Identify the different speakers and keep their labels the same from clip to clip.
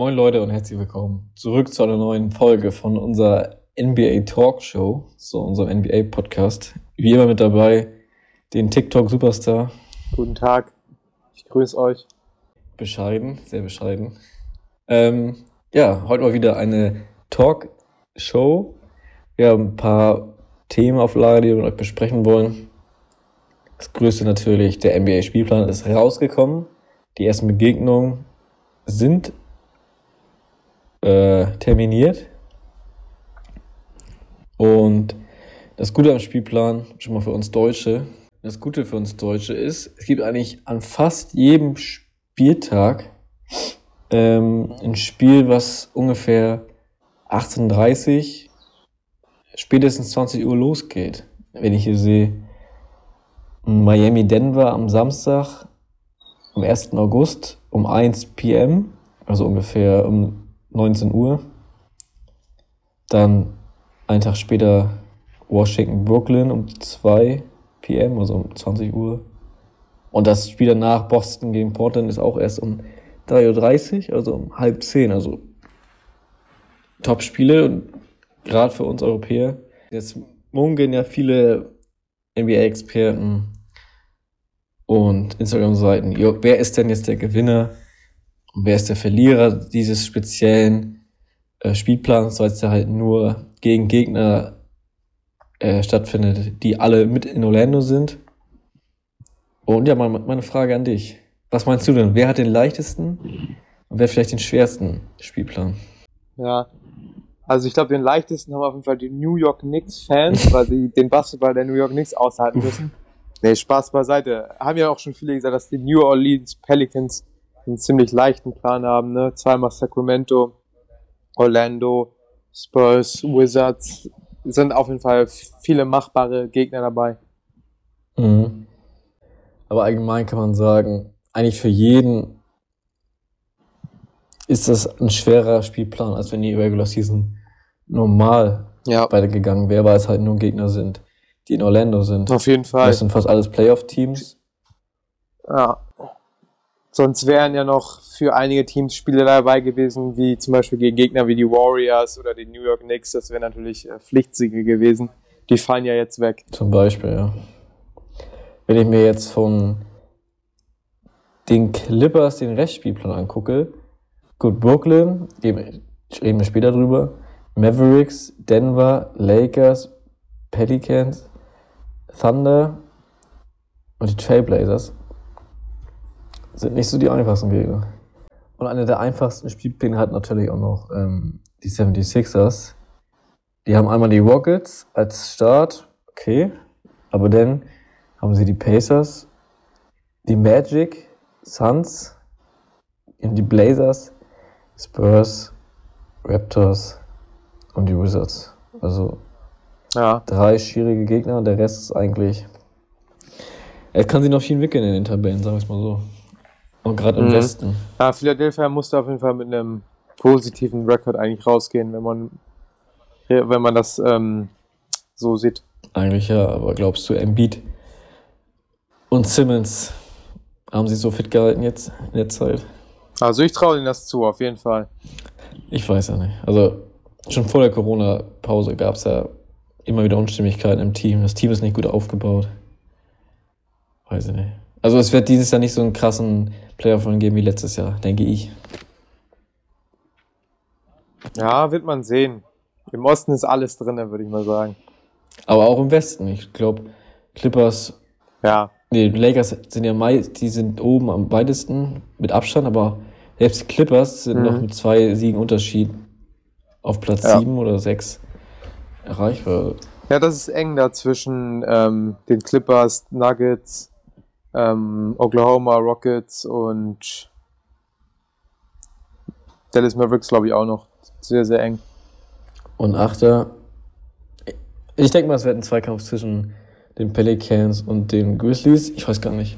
Speaker 1: Moin Leute und herzlich willkommen zurück zu einer neuen Folge von unserer NBA Talk Show, so unserem NBA Podcast. Wie immer mit dabei den TikTok Superstar.
Speaker 2: Guten Tag, ich grüße euch.
Speaker 1: Bescheiden, sehr bescheiden. Ähm, ja, heute mal wieder eine Talk Show. Wir haben ein paar Themen auf Lager, die wir mit euch besprechen wollen. Das größte natürlich, der NBA Spielplan ist rausgekommen. Die ersten Begegnungen sind äh, terminiert. Und das Gute am Spielplan, schon mal für uns Deutsche, das Gute für uns Deutsche ist, es gibt eigentlich an fast jedem Spieltag ähm, ein Spiel, was ungefähr 18.30 spätestens 20 Uhr losgeht. Wenn ich hier sehe, Miami Denver am Samstag, am 1. August um 1 p.m., also ungefähr um 19 Uhr. Dann einen Tag später Washington Brooklyn um 2 p.m., also um 20 Uhr. Und das Spiel danach Boston gegen Portland ist auch erst um 3.30 Uhr, also um halb 10. Also Top-Spiele, gerade für uns Europäer. Jetzt munkeln ja viele NBA-Experten und Instagram-Seiten. Wer ist denn jetzt der Gewinner? Und wer ist der Verlierer dieses speziellen äh, Spielplans, weil es ja halt nur gegen Gegner äh, stattfindet, die alle mit in Orlando sind? Und ja, meine, meine Frage an dich. Was meinst du denn? Wer hat den leichtesten und wer vielleicht den schwersten Spielplan?
Speaker 2: Ja, also ich glaube, den leichtesten haben auf jeden Fall die New York Knicks-Fans, weil sie den Basketball der New York Knicks aushalten müssen. Nee, Spaß beiseite. Haben ja auch schon viele gesagt, dass die New Orleans Pelicans einen ziemlich leichten Plan haben, ne? Zweimal Sacramento, Orlando, Spurs, Wizards. Sind auf jeden Fall viele machbare Gegner dabei.
Speaker 1: Mhm. Aber allgemein kann man sagen, eigentlich für jeden ist das ein schwerer Spielplan, als wenn die Regular Season normal
Speaker 2: ja.
Speaker 1: weitergegangen wäre, weil es halt nur Gegner sind, die in Orlando sind.
Speaker 2: Auf jeden Fall.
Speaker 1: Das sind fast alles Playoff-Teams.
Speaker 2: Ja. Sonst wären ja noch für einige Teams Spiele dabei gewesen, wie zum Beispiel gegen Gegner wie die Warriors oder die New York Knicks. Das wäre natürlich äh, Pflichtsiege gewesen. Die fallen ja jetzt weg.
Speaker 1: Zum Beispiel, ja. Wenn ich mir jetzt von den Clippers den Restspielplan angucke, gut, Brooklyn, reden wir später drüber, Mavericks, Denver, Lakers, Pelicans, Thunder und die Trailblazers sind nicht so die einfachsten Gegner. Und einer der einfachsten Spielpläne hat natürlich auch noch ähm, die 76ers. Die haben einmal die Rockets als Start, okay, aber dann haben sie die Pacers, die Magic, Suns, die Blazers, Spurs, Raptors und die Wizards. Also
Speaker 2: ja.
Speaker 1: drei schwierige Gegner, der Rest ist eigentlich. Er kann sich noch viel wickeln in den Tabellen, sagen wir es mal so. Und gerade im mhm. Westen.
Speaker 2: Ja, Philadelphia musste auf jeden Fall mit einem positiven Rekord eigentlich rausgehen, wenn man, wenn man das ähm, so sieht.
Speaker 1: Eigentlich ja, aber glaubst du, Embiid und Simmons haben sie so fit gehalten jetzt in der Zeit?
Speaker 2: Also ich traue ihnen das zu, auf jeden Fall.
Speaker 1: Ich weiß ja nicht. Also schon vor der Corona-Pause gab es ja immer wieder Unstimmigkeiten im Team. Das Team ist nicht gut aufgebaut. Weiß ich nicht. Also es wird dieses Jahr nicht so einen krassen Playoff geben wie letztes Jahr, denke ich.
Speaker 2: Ja, wird man sehen. Im Osten ist alles drin, würde ich mal sagen.
Speaker 1: Aber auch im Westen. Ich glaube, Clippers.
Speaker 2: Ja.
Speaker 1: Nee, Lakers sind ja meist, die sind oben am weitesten mit Abstand, aber selbst die Clippers sind mhm. noch mit zwei Siegen Unterschied auf Platz ja. sieben oder sechs erreichbar.
Speaker 2: Ja, das ist eng da zwischen ähm, den Clippers, Nuggets, ähm, Oklahoma Rockets und Dallas Mavericks, glaube ich, auch noch sehr, sehr eng.
Speaker 1: Und Achter. Ich denke mal, es wird ein Zweikampf zwischen den Pelicans und den Grizzlies. Ich weiß gar nicht.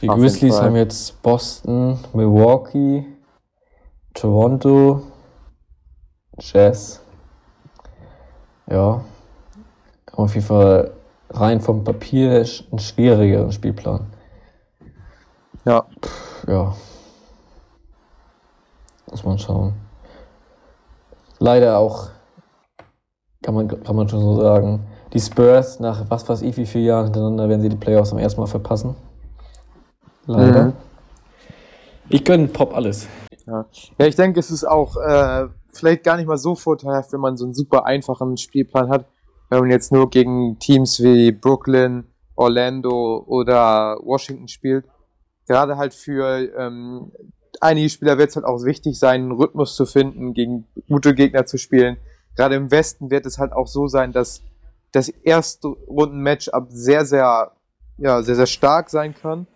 Speaker 1: Die Auf Grizzlies haben jetzt Boston, Milwaukee, Toronto, Jazz. Ja. Auf jeden Fall rein vom Papier ein schwieriger Spielplan.
Speaker 2: Ja.
Speaker 1: Ja. Muss man schauen. Leider auch, kann man, kann man schon so sagen, die Spurs nach was weiß ich wie viele Jahren hintereinander werden sie die Playoffs am ersten Mal verpassen. Leider.
Speaker 2: Mhm.
Speaker 1: Ich gönne Pop alles.
Speaker 2: Ja. ja, ich denke, es ist auch äh, vielleicht gar nicht mal so vorteilhaft, wenn man so einen super einfachen Spielplan hat, wenn man jetzt nur gegen Teams wie Brooklyn, Orlando oder Washington spielt. Gerade halt für ähm, einige Spieler wird es halt auch wichtig sein, einen Rhythmus zu finden, gegen gute Gegner zu spielen. Gerade im Westen wird es halt auch so sein, dass das erste Runden-Matchup sehr, sehr, ja, sehr, sehr stark sein kann.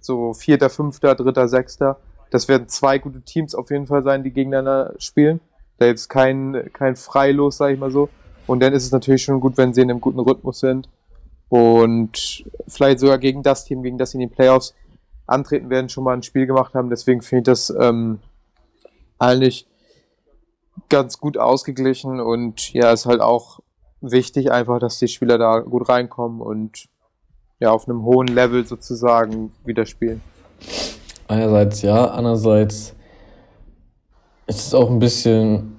Speaker 2: So vierter, fünfter, dritter, sechster. Das werden zwei gute Teams auf jeden Fall sein, die gegeneinander spielen. Da jetzt kein, kein Freilos, sag ich mal so. Und dann ist es natürlich schon gut, wenn sie in einem guten Rhythmus sind. Und vielleicht sogar gegen das Team, gegen das sie in den Playoffs antreten werden, schon mal ein Spiel gemacht haben. Deswegen finde ich das ähm, eigentlich ganz gut ausgeglichen und ja, ist halt auch wichtig einfach, dass die Spieler da gut reinkommen und ja, auf einem hohen Level sozusagen wieder spielen.
Speaker 1: Einerseits ja, andererseits ist es auch ein bisschen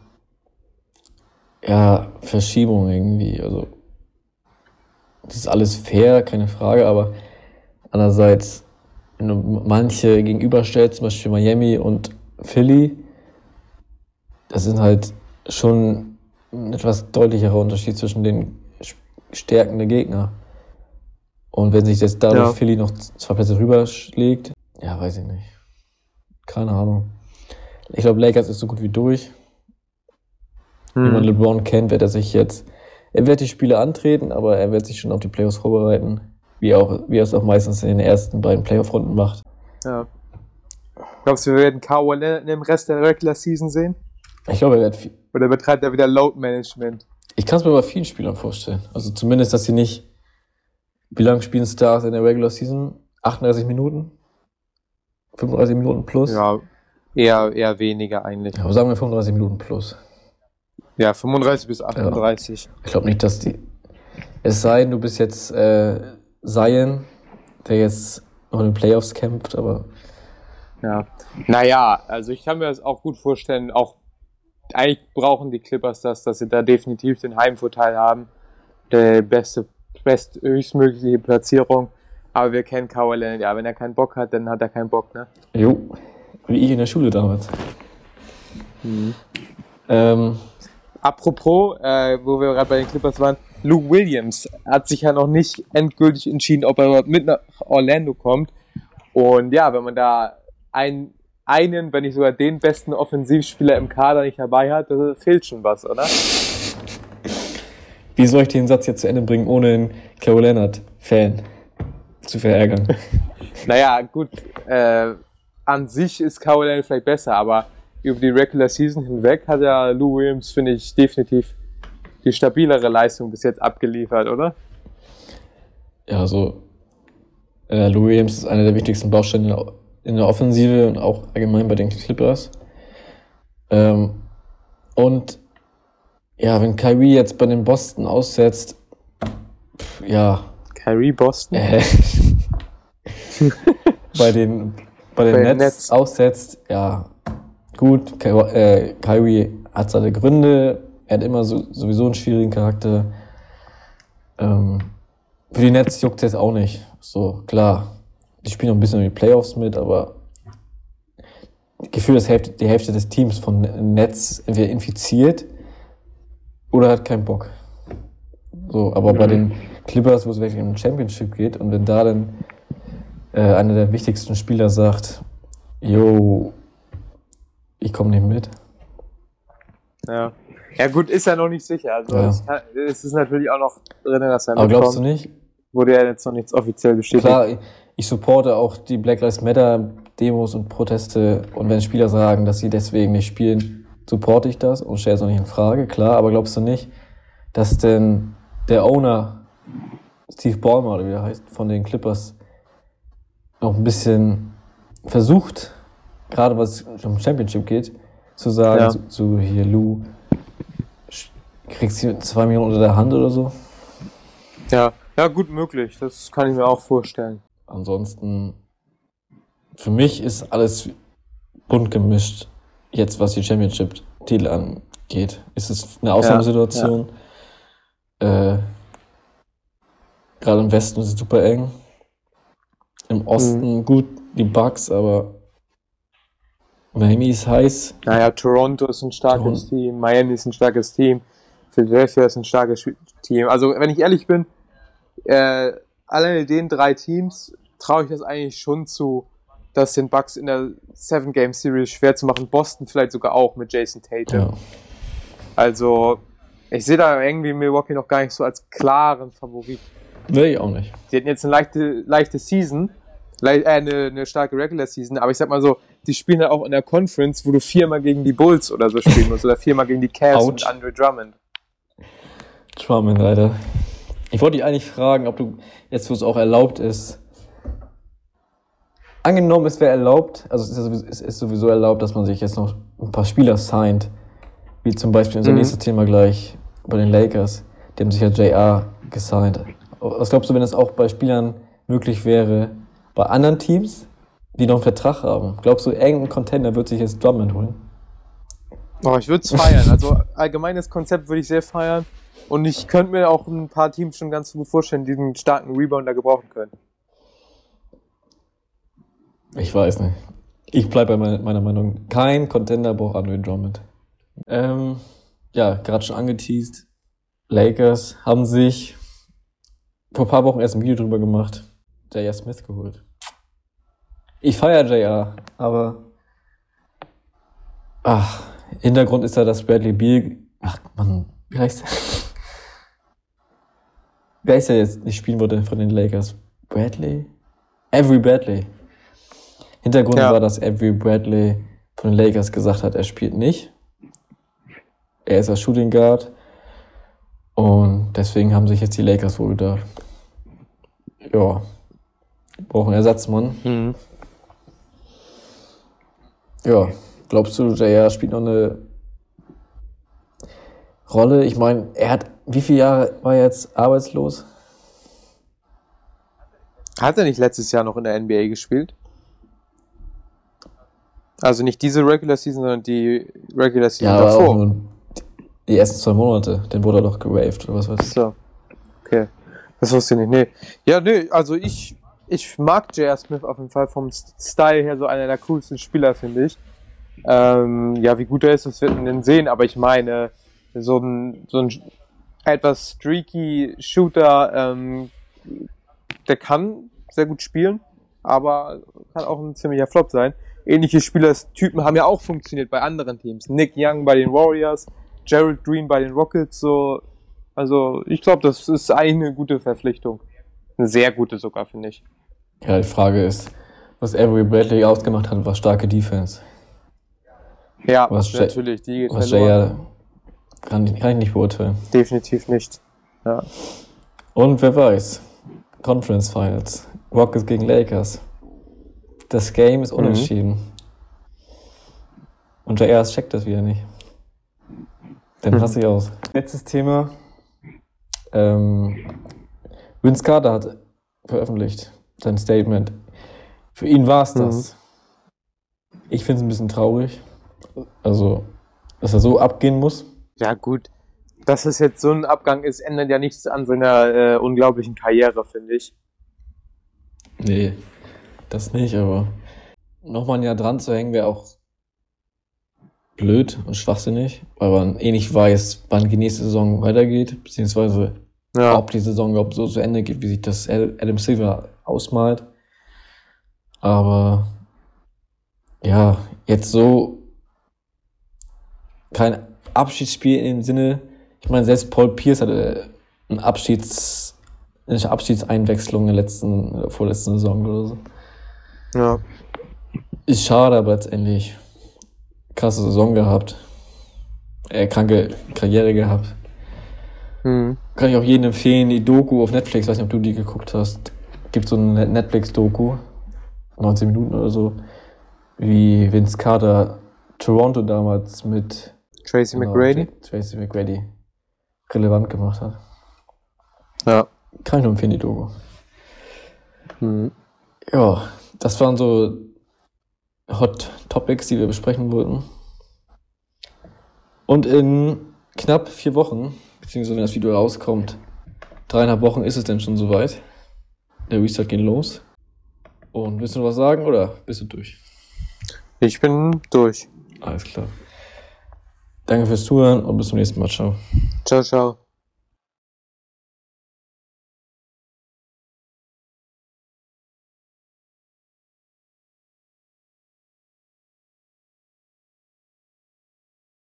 Speaker 1: ja, Verschiebung irgendwie. Also, das ist alles fair, keine Frage, aber andererseits, wenn du manche gegenüberstellst, zum Beispiel Miami und Philly, das sind halt schon ein etwas deutlicherer Unterschied zwischen den Stärken der Gegner. Und wenn sich jetzt dadurch
Speaker 2: Ja.
Speaker 1: Philly noch zwei Plätze rüberschlägt, ja, weiß ich nicht. Keine Ahnung. Ich glaube, Lakers ist so gut wie durch. Wie man
Speaker 2: Hm.
Speaker 1: LeBron kennt, wird er sich jetzt, er wird die Spiele antreten, aber er wird sich schon auf die Playoffs vorbereiten, wie, auch, wie er es auch meistens in den ersten beiden Playoff-Runden macht.
Speaker 2: Ja. Glaubst du, wir werden Kawhi Leonard im Rest der Regular Season sehen?
Speaker 1: Ich glaube, er wird viel,
Speaker 2: Oder betreibt er wieder Load Management?
Speaker 1: ich kann es mir bei vielen Spielern vorstellen. Also zumindest, dass sie nicht, wie lange spielen Stars in der Regular Season? 38 Minuten? 35 Minuten plus?
Speaker 2: Ja, eher, eher weniger eigentlich.
Speaker 1: Ja, aber sagen wir 35 Minuten plus.
Speaker 2: Ja, 35 bis 38.
Speaker 1: Ich glaube nicht, dass die. Es sei denn, du bist jetzt äh, Zion, der jetzt noch in den Playoffs kämpft, aber
Speaker 2: Ja. Naja, also ich kann mir das auch gut vorstellen, auch eigentlich brauchen die Clippers das, dass sie da definitiv den Heimvorteil haben. Der beste, best, höchstmögliche Platzierung. Aber wir kennen Kawhi Leonard, ja, wenn er keinen Bock hat, dann hat er keinen Bock, ne?
Speaker 1: jo, wie ich in der Schule damals. Ähm,
Speaker 2: Apropos, äh, wo wir gerade bei den Clippers waren, Luke Williams hat sich ja noch nicht endgültig entschieden, ob er überhaupt mit nach Orlando kommt. Und ja, wenn man da ein, einen, wenn nicht sogar den besten Offensivspieler im Kader nicht dabei hat, fehlt schon was, oder?
Speaker 1: wie soll ich den Satz jetzt zu Ende bringen, ohne einen Kawhi Leonard-Fan zu verärgern?
Speaker 2: Naja, gut, äh, an sich ist Kawhi Leonard vielleicht besser, aber über die Regular Season hinweg hat ja Lou Williams, finde ich, definitiv die stabilere Leistung bis jetzt abgeliefert, oder?
Speaker 1: Ja, also äh, Lou Williams ist einer der wichtigsten Bausteine in der, Offensive und auch allgemein bei den Clippers. Ähm, und ja, wenn Kyrie jetzt bei den Boston aussetzt, pf, ja,
Speaker 2: Kyrie Boston?
Speaker 1: äh, bei den, bei den
Speaker 2: Bei
Speaker 1: Nets,
Speaker 2: Nets.
Speaker 1: aussetzt, ja, gut, Ky äh, Kyrie hat seine Gründe, er hat immer so, sowieso einen schwierigen Charakter. Ähm, für die Nets juckt es jetzt auch nicht. So, klar, die spielen noch ein bisschen in die Playoffs mit, aber Gefühl, dass Hälfte, die Hälfte des Teams von Nets entweder infiziert oder hat keinen Bock. So, aber bei
Speaker 2: Mhm.
Speaker 1: den Clippers, wo es wirklich um ein Championship geht, und wenn da dann äh, einer der wichtigsten Spieler sagt, yo, ich komme nicht mit.
Speaker 2: Ja. Ja gut, ist ja noch nicht sicher. Also
Speaker 1: Ja.
Speaker 2: es, kann, es ist natürlich auch noch drin, dass er
Speaker 1: Aber glaubst du nicht?
Speaker 2: Wurde ja jetzt noch nichts offiziell bestätigt.
Speaker 1: Klar, ich- ich supporte auch die Black Lives Matter Demos und Proteste und wenn Spieler sagen, dass sie deswegen nicht spielen, supporte ich das und stelle es auch nicht in Frage, klar, aber glaubst du nicht, dass denn der Owner, Steve Ballmer oder wie er heißt, von den Clippers noch ein bisschen versucht, gerade was um Championship geht, zu sagen,
Speaker 2: Ja.
Speaker 1: zu, zu hier Lou, kriegst du zwei Millionen unter der Hand oder so?
Speaker 2: Ja. ja, gut möglich. Das kann ich mir auch vorstellen.
Speaker 1: Ansonsten, für mich ist alles bunt gemischt. jetzt was die Championship-Titel angeht. Ist es eine Ausnahmesituation. Äh, Gerade im Westen ist es super eng. Im Osten gut, die Bucks, aber Miami ist heiß.
Speaker 2: Naja, Toronto ist ein starkes
Speaker 1: Toron-
Speaker 2: Team, Miami ist ein starkes Team, Philadelphia ist ein starkes Team. Also, wenn ich ehrlich bin, äh, alleine den drei Teams traue ich das eigentlich schon zu, das den Bucks in der Seven Game Series schwer zu machen. Boston vielleicht sogar auch mit Jason Tatum.
Speaker 1: Ja.
Speaker 2: Also, ich sehe da irgendwie Milwaukee noch gar nicht so als klaren Favorit.
Speaker 1: Nee, ich auch nicht.
Speaker 2: Die hatten jetzt eine leichte, leichte Season, le äh, eine, eine starke Regular Season, aber ich sag mal so, die spielen halt auch in der Conference, wo du viermal gegen die Bulls oder so spielen musst oder viermal gegen die Cavs und Andre Drummond.
Speaker 1: Drummond leider. Ich wollte dich eigentlich fragen, ob du jetzt, wo es auch erlaubt ist, angenommen, es wäre erlaubt, also es ist, ja sowieso, es ist sowieso erlaubt, dass man sich jetzt noch ein paar Spieler signed, wie zum Beispiel unser
Speaker 2: Mhm.
Speaker 1: nächstes Thema gleich bei den Lakers, die haben sich ja JR gesigned. Was glaubst du, wenn es auch bei Spielern möglich wäre, bei anderen Teams, die noch einen Vertrag haben? Glaubst du, irgendein Contender wird sich jetzt Drummond holen?
Speaker 2: Oh, ich würde es feiern. Also allgemeines Konzept würde ich sehr feiern. Und ich könnte mir auch ein paar Teams schon ganz gut vorstellen, die einen starken Rebounder gebrauchen können.
Speaker 1: Ich weiß nicht. Ich bleibe bei meiner, Meinung. Kein Contender braucht Andre Drummond. Ähm, ja, gerade schon angeteased. Lakers haben sich vor ein paar Wochen erst ein Video drüber gemacht. J.R. Smith geholt. Ich feiere J.R., aber ach, Hintergrund ist ja, dass Bradley Beal, ach man, wie heißt der? Wer ist der jetzt nicht spielen wollte von den Lakers? Bradley? Avery Bradley. Hintergrund
Speaker 2: Ja.
Speaker 1: war, dass Avery Bradley von den Lakers gesagt hat, er spielt nicht. Er ist als Shooting Guard. Und deswegen haben sich jetzt die Lakers wohl gedacht. Ja. Brauchen Ersatzmann. Ja. Glaubst du, JR spielt noch eine Rolle? Ich meine, er hat, wie viele Jahre war er jetzt arbeitslos?
Speaker 2: Hat er nicht letztes Jahr noch in der NBA gespielt? Also nicht diese Regular Season, sondern die Regular Season
Speaker 1: Ja, aber
Speaker 2: davor.
Speaker 1: nur die ersten zwei Monate. Dann wurde er doch gewaved oder was weiß ich.
Speaker 2: So. Okay. Das wusste ich nicht. Nee. Ja, nee, also ich, ich mag J.R. Smith auf jeden Fall vom Style her so einer der coolsten Spieler, finde ich. Ähm, ja, wie gut er ist, das wird man dann sehen, aber ich meine, so ein, so ein etwas streaky Shooter, ähm, der kann sehr gut spielen, aber kann auch ein ziemlicher Flop sein. Ähnliche Spielertypen haben ja auch funktioniert bei anderen Teams. Nick Young bei den Warriors, Gerald Green bei den Rockets, so. Also, ich glaube, das ist eine gute Verpflichtung. Eine sehr gute sogar, finde ich.
Speaker 1: Ja, die Frage ist, was Avery Bradley ausgemacht hat, war starke Defense.
Speaker 2: Ja,
Speaker 1: Was
Speaker 2: natürlich, die geht
Speaker 1: Was. JR kann, ich- kann ich nicht beurteilen.
Speaker 2: Definitiv nicht. Ja.
Speaker 1: Und wer weiß, Conference Finals, Rockets gegen Lakers. Das Game ist unentschieden. Und JR checkt das wieder nicht. Dann
Speaker 2: Mhm.
Speaker 1: raste ich aus. Letztes Thema. Ähm, Vince Carter hat veröffentlicht sein Statement. Für ihn war es das. Ich finde es ein bisschen traurig. Also, dass er so abgehen muss.
Speaker 2: ja, gut. Dass es jetzt so ein Abgang ist, ändert ja nichts an seiner äh, unglaublichen Karriere, finde ich.
Speaker 1: Nee, das nicht, aber nochmal ein Jahr dran zu hängen wäre auch blöd und schwachsinnig, weil man eh nicht weiß, wann die nächste Saison weitergeht, beziehungsweise
Speaker 2: Ja.
Speaker 1: ob die Saison überhaupt so zu Ende geht, wie sich das Ad- Adam Silver ausmalt. Aber ja, jetzt so kein Abschiedsspiel im Sinne, ich meine, selbst Paul Pierce hatte ein Abschieds, eine Abschiedseinwechslung in der letzten, oder vorletzten Saison oder so.
Speaker 2: ja.
Speaker 1: Ist schade, aber letztendlich krasse Saison gehabt. Äh, kranke Karriere gehabt.
Speaker 2: Hm.
Speaker 1: Kann ich auch jedem empfehlen, die Doku auf Netflix, weiß nicht, ob du die geguckt hast. Gibt so eine Netflix-Doku, 19 Minuten oder so, wie Vince Carter Toronto damals mit
Speaker 2: Tracy
Speaker 1: genau,
Speaker 2: McGrady.
Speaker 1: Tracy McGrady relevant gemacht hat.
Speaker 2: Ja.
Speaker 1: Kann ich nur empfehlen, die Doku.
Speaker 2: Hm.
Speaker 1: Ja, das waren so Hot Topics, die wir besprechen wollten. Und in knapp vier Wochen, beziehungsweise wenn das Video rauskommt, dreieinhalb Wochen ist es denn schon soweit. Der Restart geht los. Und willst du noch was sagen oder bist du durch?
Speaker 2: Ich bin durch.
Speaker 1: Alles klar. Danke fürs Zuhören und bis zum nächsten Mal. Ciao.
Speaker 2: Ciao, ciao.